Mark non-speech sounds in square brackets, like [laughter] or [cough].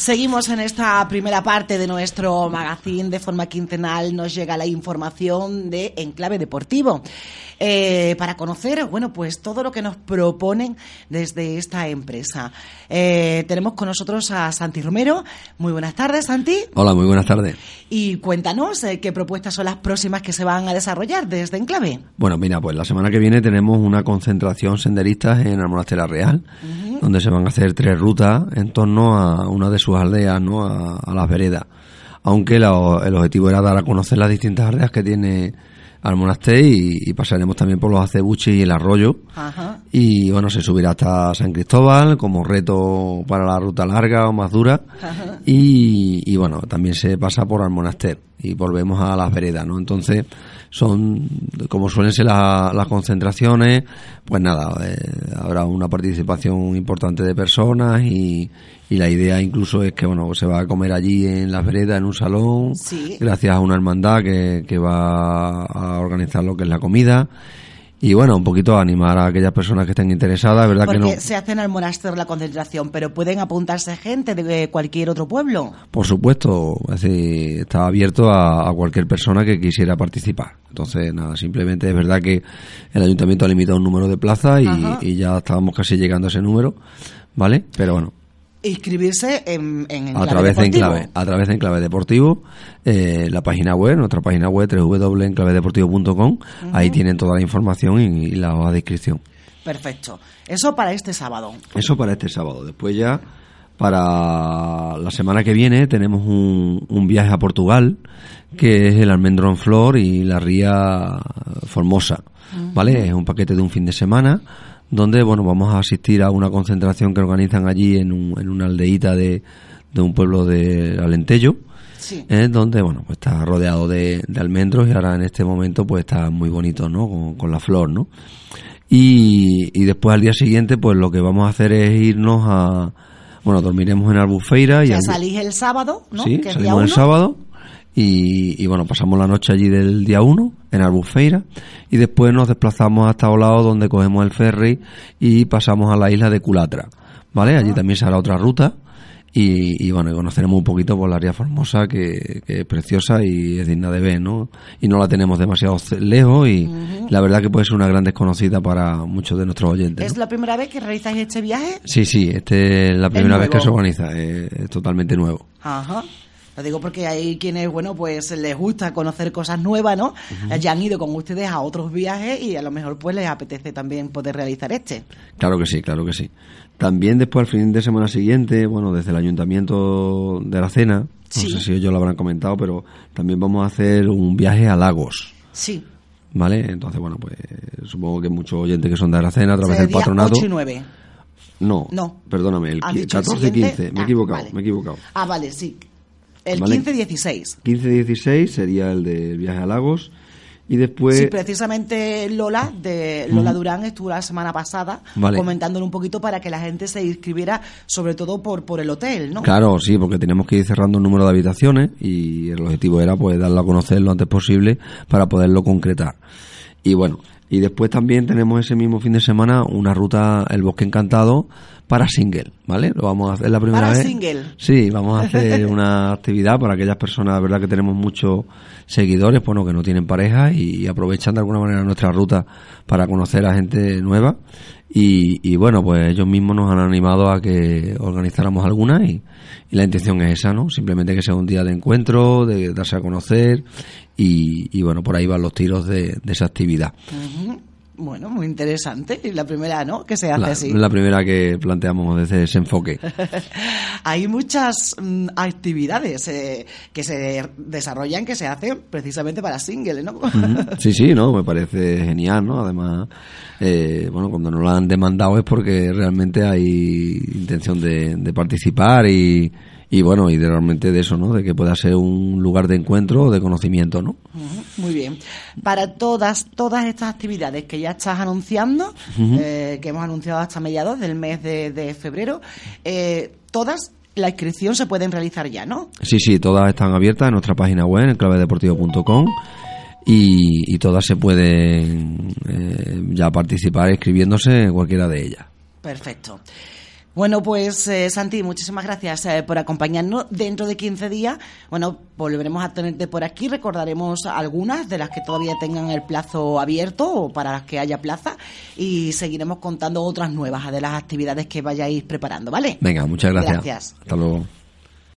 Seguimos en esta primera parte de nuestro magazine. De forma quincenal nos llega la información de Enclave Deportivo. Eh, para conocer, bueno, pues todo lo que nos proponen desde esta empresa. Eh, tenemos con nosotros a Santi Romero. Muy buenas tardes, Santi. Hola, muy buenas tardes. Y cuéntanos eh, qué propuestas son las próximas que se van a desarrollar desde Enclave. Bueno, mira, pues la semana que viene tenemos una concentración senderistas en Almonastera Real, donde se van a hacer tres rutas en torno a una de sus aldeas, ¿no? A, las veredas. Aunque el objetivo era dar a conocer las distintas aldeas que tiene al monasterio y, pasaremos también por los acebuches y el arroyo. Y bueno, se subirá hasta San Cristóbal como reto para la ruta larga o más dura. Y, y, bueno, también se pasa por al monasterio y volvemos a las veredas, ¿no? Entonces, son, como suelen ser las concentraciones, pues nada, eh, habrá una participación importante de personas y, y la idea incluso es que, bueno, se va a comer allí en las veredas, en un salón, gracias a una hermandad que, que va a organizar lo que es la comida y bueno, un poquito animar a aquellas personas que estén interesadas, ¿verdad Porque que no? se hace en el monasterio la concentración, pero pueden apuntarse gente de cualquier otro pueblo. Por supuesto, es decir, está abierto a, cualquier persona que quisiera participar. Entonces, nada, simplemente es verdad que el ayuntamiento ha limitado un número de plazas y, y ya estábamos casi llegando a ese número, ¿vale? Pero bueno, inscribirse en, en a través de enclave a través de enclave deportivo eh, la página web nuestra página web www.enclavedeportivo.com ahí tienen toda la información y, la hoja de inscripción. Perfecto. Eso para este sábado. Eso para este sábado. Después ya para la semana que viene tenemos un, un viaje a Portugal que es el almendrón flor y la ría formosa. Vale es un paquete de un fin de semana donde bueno vamos a asistir a una concentración que organizan allí en, un, en una aldeíta de, de un pueblo de Alentejo ¿eh? donde bueno pues está rodeado de, de, almendros y ahora en este momento pues está muy bonito no con, la flor no y, y después al día siguiente pues lo que vamos a hacer es irnos a bueno dormiremos en Albufeira y salís el sábado no sí salimos el sábado y, bueno, pasamos la noche allí del día 1 en Albufeira y después nos desplazamos hasta Olao donde cogemos el ferry y pasamos a la isla de Culatra, ¿vale? Allí también se hará otra ruta y, y, bueno, conoceremos un poquito por la área Formosa que, es preciosa y es digna de ver, ¿no? Y no la tenemos demasiado lejos y la verdad que puede ser una gran desconocida para muchos de nuestros oyentes. ¿Es la primera vez que realizáis este viaje? Sí, sí, este es la primera vez que se organiza, es totalmente nuevo. Ajá. Lo digo porque hay quienes, bueno, pues les gusta conocer cosas nuevas, ¿no? Ya han ido con ustedes a otros viajes y a lo mejor pues les apetece también poder realizar este. Claro que sí, claro que sí. También después, al fin de semana siguiente, bueno, desde el Ayuntamiento de la Cena, no sé si ellos lo habrán comentado, pero también vamos a hacer un viaje a Lagos. Sí. ¿Vale? Entonces, bueno, pues supongo que muchos oyentes que son de Aracena a través del patronato. 8 y 9. No, no, perdóname, el 14 y 15, me he ah, equivocado, me he equivocado. Ah, vale, sí, el 15-16. 15-16 sería el de viaje a Lagos. Y después... Sí, precisamente Lola, de Lola Durán, estuvo la semana pasada comentándole un poquito para que la gente se inscribiera, sobre todo por, por el hotel, ¿no? Claro, sí, porque tenemos que ir cerrando un número de habitaciones y el objetivo era pues darlo a conocer lo antes posible para poderlo concretar. Y bueno, y después también tenemos ese mismo fin de semana una ruta El Bosque Encantado para single, ¿vale? Lo vamos a hacer la primera para vez. single. Sí, vamos a hacer [laughs] una actividad para aquellas personas, verdad que tenemos muchos seguidores, bueno, que no tienen pareja y aprovechan de alguna manera nuestra ruta para conocer a gente nueva. Y, y bueno, pues ellos mismos nos han animado a que organizáramos alguna y, la intención es esa, ¿no? Simplemente que sea un día de encuentro, de darse a conocer y, y bueno, por ahí van los tiros de, de esa actividad. Bueno, muy interesante. La primera, ¿no? Que se hace así. La primera que planteamos desde ese enfoque. [laughs] Hay muchas mm, actividades eh, que se desarrollan, que se hacen precisamente para single, ¿no? Sí, sí, ¿no? Me parece genial, ¿no? Además, eh, bueno, cuando nos lo han demandado es porque realmente hay intención de, de participar y y bueno, y realmente de eso, ¿no? De que pueda ser un lugar de encuentro o de conocimiento, ¿no? Muy bien. Para todas, todas estas actividades que ya estás anunciando, eh, que hemos anunciado hasta mediados del mes de, febrero, eh, todas la inscripción se pueden realizar ya, ¿no? Sí, sí, todas están abiertas en nuestra página web, en clavedeportivo.com. Y, y todas se pueden eh, ya participar escribiéndose en cualquiera de ellas. Perfecto. Bueno, pues eh, Santi, muchísimas gracias eh, por acompañarnos. Dentro de 15 días, bueno, volveremos a tenerte por aquí. Recordaremos algunas de las que todavía tengan el plazo abierto o para las que haya plaza y seguiremos contando otras nuevas de las actividades que vayáis preparando, ¿vale? Venga, muchas gracias. Gracias. Hasta luego.